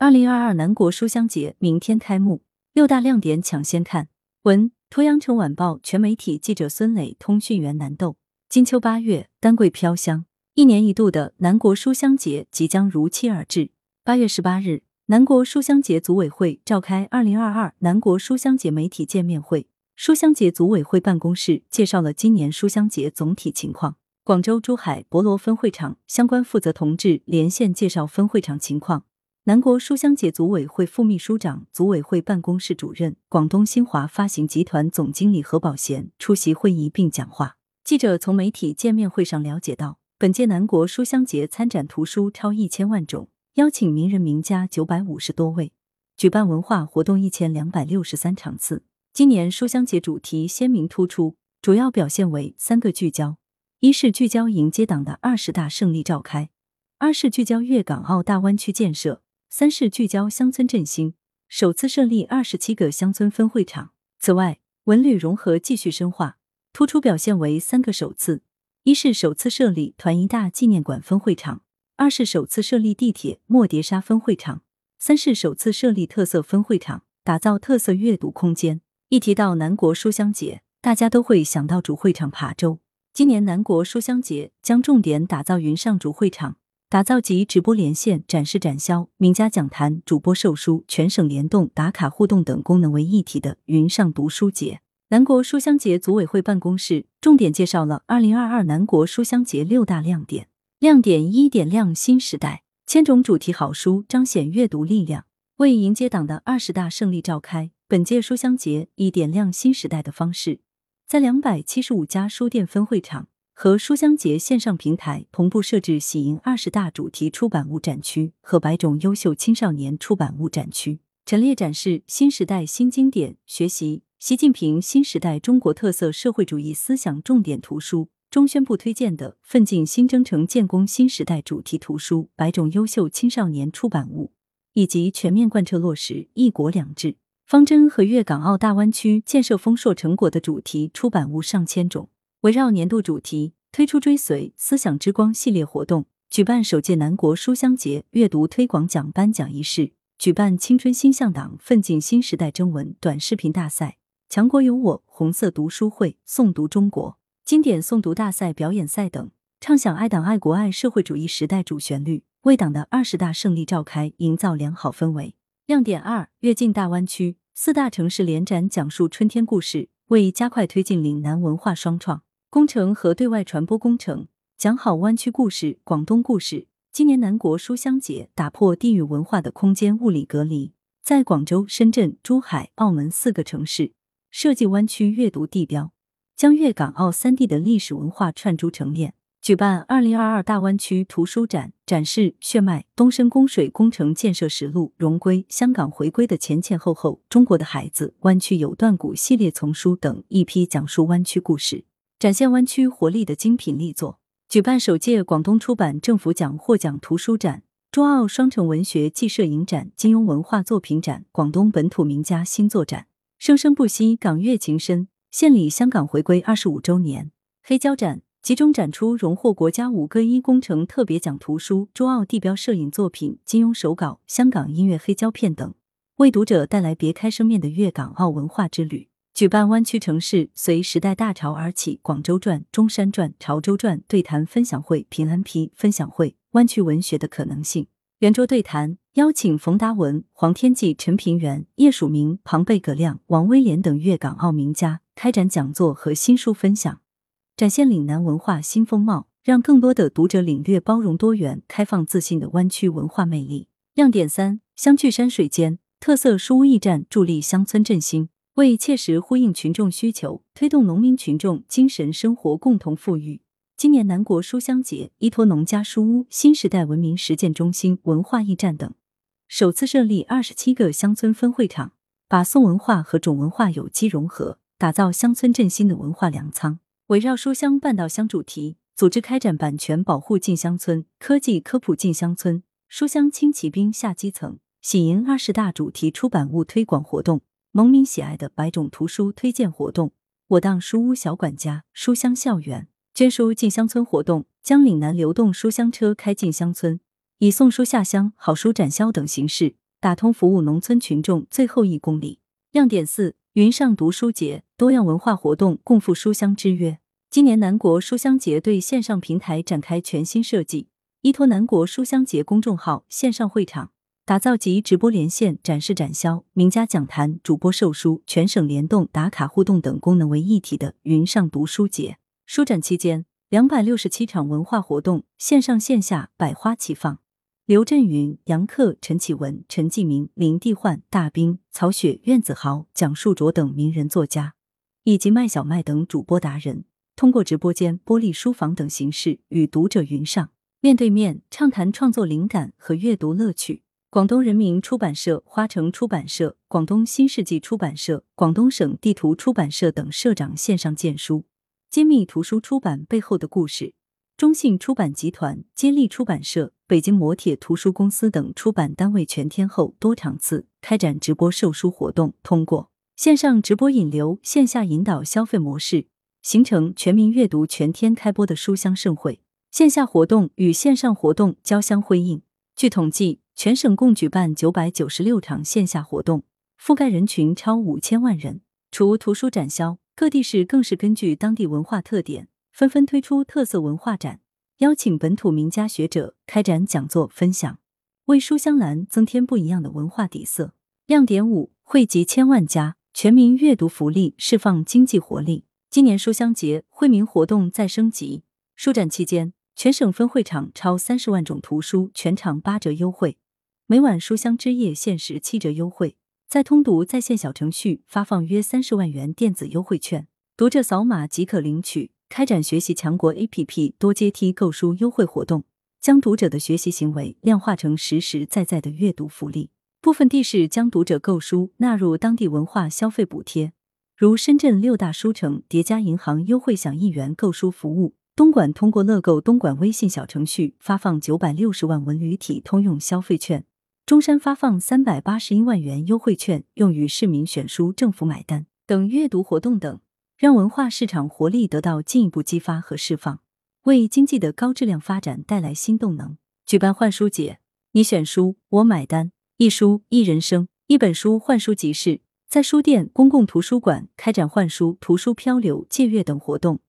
二零二二南国书香节明天开幕，六大亮点抢先看。文：鄱阳城晚报全媒体记者孙磊，通讯员南豆。金秋八月，丹桂飘香，一年一度的南国书香节即将如期而至。八月十八日，南国书香节组委会召开二零二二南国书香节媒体见面会，书香节组委会办公室介绍了今年书香节总体情况。广州、珠海、博罗分会场相关负责同志连线介绍分会场情况。南国书香节组委会副秘书长、组委会办公室主任、广东新华发行集团总经理何宝贤出席会议并讲话。记者从媒体见面会上了解到，本届南国书香节参展图书超一千万种，邀请名人名家九百五十多位，举办文化活动一千两百六十三场次。今年书香节主题鲜明突出，主要表现为三个聚焦：一是聚焦迎接党的二十大胜利召开；二是聚焦粤港澳大湾区建设。三是聚焦乡村振兴，首次设立二十七个乡村分会场。此外，文旅融合继续深化，突出表现为三个首次：一是首次设立团一大纪念馆分会场；二是首次设立地铁莫碟沙分会场；三是首次设立特色分会场，打造特色阅读空间。一提到南国书香节，大家都会想到主会场琶洲。今年南国书香节将重点打造云上主会场。打造集直播连线、展示展销、名家讲坛、主播授书、全省联动、打卡互动等功能为一体的云上读书节。南国书香节组委会办公室重点介绍了二零二二南国书香节六大亮点。亮点一：点亮新时代，千种主题好书彰显阅读力量。为迎接党的二十大胜利召开，本届书香节以点亮新时代的方式，在两百七十五家书店分会场。和书香节线上平台同步设置喜迎二十大主题出版物展区和百种优秀青少年出版物展区，陈列展示新时代新经典、学习习近平新时代中国特色社会主义思想重点图书中宣部推荐的“奋进新征程建功新时代”主题图书百种优秀青少年出版物，以及全面贯彻落实“一国两制”方针和粤港澳大湾区建设丰硕成果的主题出版物上千种。围绕年度主题，推出“追随思想之光”系列活动，举办首届南国书香节阅读推广奖颁奖仪式，举办“青春新向党，奋进新时代”征文短视频大赛、强国有我红色读书会、诵读中国经典诵读大赛表演赛等，唱响爱党爱国爱社会主义时代主旋律，为党的二十大胜利召开营造良好氛围。亮点二：跃进大湾区，四大城市联展讲述春天故事，为加快推进岭南文化双创。工程和对外传播工程，讲好湾区故事、广东故事。今年南国书香节打破地域文化的空间物理隔离，在广州、深圳、珠海、澳门四个城市设计湾区阅读地标，将粤港澳三地的历史文化串珠成链。举办二零二二大湾区图书展，展示血脉、东深供水工程建设实录、荣归、香港回归的前前后后、中国的孩子、湾区有段古系列丛书等一批讲述湾区故事。展现湾区活力的精品力作，举办首届广东出版政府奖获奖图书展、中澳双城文学暨摄影展、金庸文化作品展、广东本土名家新作展。生生不息，港粤情深，献礼香港回归二十五周年。黑胶展集中展出荣获国家五个一工程特别奖图书、中澳地标摄影作品、金庸手稿、香港音乐黑胶片等，为读者带来别开生面的粤港澳文化之旅。举办湾区城市随时代大潮而起，广州传、中山传、潮州传对谈分享会、平安批分享会，湾区文学的可能性圆桌对谈，邀请冯达文、黄天骥、陈平原、叶曙明、庞贝葛亮、王威廉等粤港澳名家开展讲座和新书分享，展现岭南文化新风貌，让更多的读者领略包容多元、开放自信的湾区文化魅力。亮点三：相聚山水间，特色书屋驿站助力乡村振兴。为切实呼应群众需求，推动农民群众精神生活共同富裕，今年南国书香节依托农家书屋、新时代文明实践中心、文化驿站等，首次设立二十七个乡村分会场，把宋文化和种文化有机融合，打造乡村振兴的文化粮仓。围绕书香办到乡主题，组织开展版权保护进乡村、科技科普进乡村、书香轻骑兵下基层、喜迎二十大主题出版物推广活动。农民喜爱的百种图书推荐活动，我当书屋小管家，书香校园捐书进乡村活动，将岭南流动书香车开进乡村，以送书下乡、好书展销等形式，打通服务农村群众最后一公里。亮点四：云上读书节，多样文化活动共赴书香之约。今年南国书香节对线上平台展开全新设计，依托南国书香节公众号线上会场，打造集直播连线、展示展销、名家讲坛、主播授书、全省联动打卡互动等功能为一体的云上读书节。书展期间，两百六十七场文化活动，线上线下百花齐放。刘震云、杨克、陈启文、陈继明、林地焕、大兵、曹雪、苑子豪、蒋树卓等名人作家，以及麦小麦等主播达人，通过直播间、玻璃书房等形式与读者云上、面对面畅谈创作灵感和阅读乐趣。广东人民出版社、花城出版社、广东新世纪出版社、广东省地图出版社等社长线上荐书，揭秘图书出版背后的故事。中信出版集团、接力出版社、北京磨铁图书公司等出版单位全天候多场次开展直播售书活动，通过线上直播引流、线下引导消费模式，形成全民阅读全天开播的书香盛会。线下活动与线上活动交相辉映。据统计，全省共举办九百九十六场线下活动，覆盖人群超五千万人。除图书展销，各地市更是根据当地文化特点。纷纷推出特色文化展，邀请本土名家学者开展讲座分享，为书香兰增添不一样的文化底色。亮点五：惠及千万家，全民阅读福利，释放经济活力。今年书香节惠民活动再升级，书展期间，全省分会场超三十万种图书全场八折优惠，每晚书香之夜限时七折优惠，在通读在线小程序发放约三十万元电子优惠券，读者扫码即可领取。开展学习强国 APP 多阶梯购书优惠活动，将读者的学习行为量化成实实在在的阅读福利。部分地市将读者购书纳入当地文化消费补贴，如深圳六大书城叠加银行优惠享一元购书服务；东莞通过乐购东莞微信小程序发放九百六十万文旅体通用消费券；中山发放三百八十一万元优惠券用于市民选书、政府买单等阅读活动等。让文化市场活力得到进一步激发和释放，为经济的高质量发展带来新动能。举办换书节，你选书我买单，一书一人生，一本书换书集市，在书店、公共图书馆开展换书、图书漂流、借阅等活动，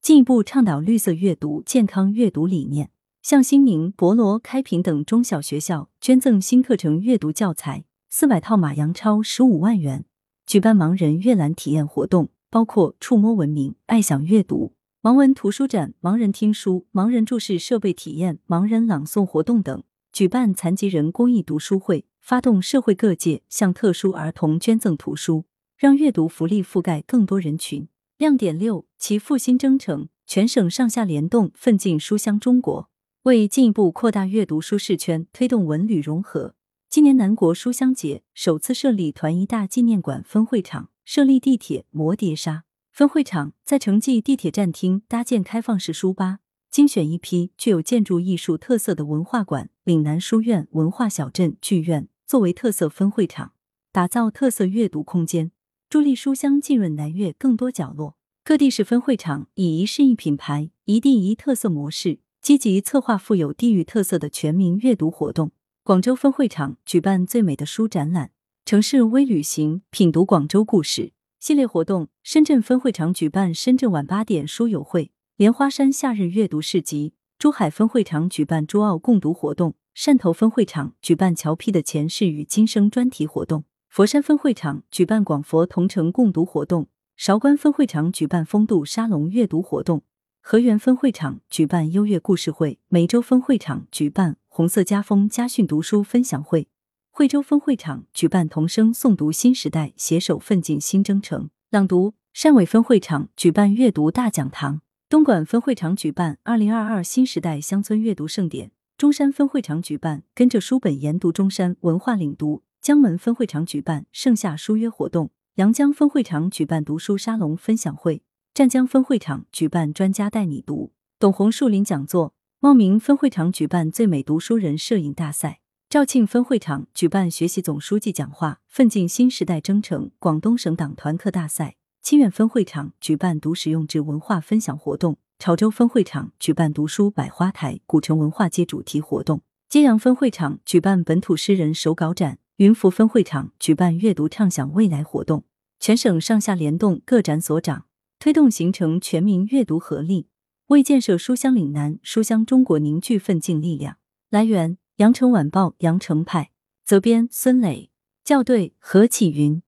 进一步倡导绿色阅读、健康阅读理念。向新宁、博罗、开平等中小学校捐赠新课程阅读教材四百套，马洋超十五万元。举办盲人阅览体验活动。包括触摸文明、爱享阅读、盲文图书展、盲人听书、盲人注释设备体验、盲人朗诵活动等；举办残疾人公益读书会，发动社会各界向特殊儿童捐赠图书，让阅读福利覆盖更多人群。亮点六：其复兴征程，全省上下联动，奋进书香中国。为进一步扩大阅读舒适圈，推动文旅融合，今年南国书香节首次设立团一大纪念馆分会场。设立地铁摩碟刹分会场，在城际地铁站厅搭建开放式书吧，精选一批具有建筑艺术特色的文化馆、岭南书院、文化小镇、剧院作为特色分会场，打造特色阅读空间，助力书香浸润南粤更多角落。各地市分会场以一市一品牌、一地一特色模式，积极策划富有地域特色的全民阅读活动。广州分会场举办最美的书展览。城市微旅行，品读广州故事系列活动。深圳分会场举办深圳晚八点书友会、莲花山夏日阅读市集；珠海分会场举办珠澳共读活动；汕头分会场举办乔批的前世与今生专题活动；佛山分会场举办广佛同城共读活动；韶关分会场举办风度沙龙阅读活动；河源分会场举办优越故事会；梅州分会场举办红色家风家训读书分享会。惠州分会场举办童声诵读新时代，携手奋进新征程。朗读汕尾分会场举办阅读大讲堂。东莞分会场举办二零二二新时代乡村阅读盛典。中山分会场举办跟着书本研读中山文化领读。江门分会场举办盛夏书约活动。阳江分会场举办读书沙龙分享会。湛江分会场举办专家带你读董红树林讲座。茂名分会场举办最美读书人摄影大赛。肇庆分会场举办学习总书记讲话，奋进新时代征程广东省党团课大赛；清远分会场举办读实用制文化分享活动；潮州分会场举办读书百花台古城文化街主题活动；揭阳分会场举办本土诗人手稿展，云浮分会场举办阅读畅想未来活动，全省上下联动各展所长，推动形成全民阅读合力，为建设书香岭南、书香中国凝聚奋进力量。来源：羊城晚报羊城派，责编：孙磊，校对：何启云。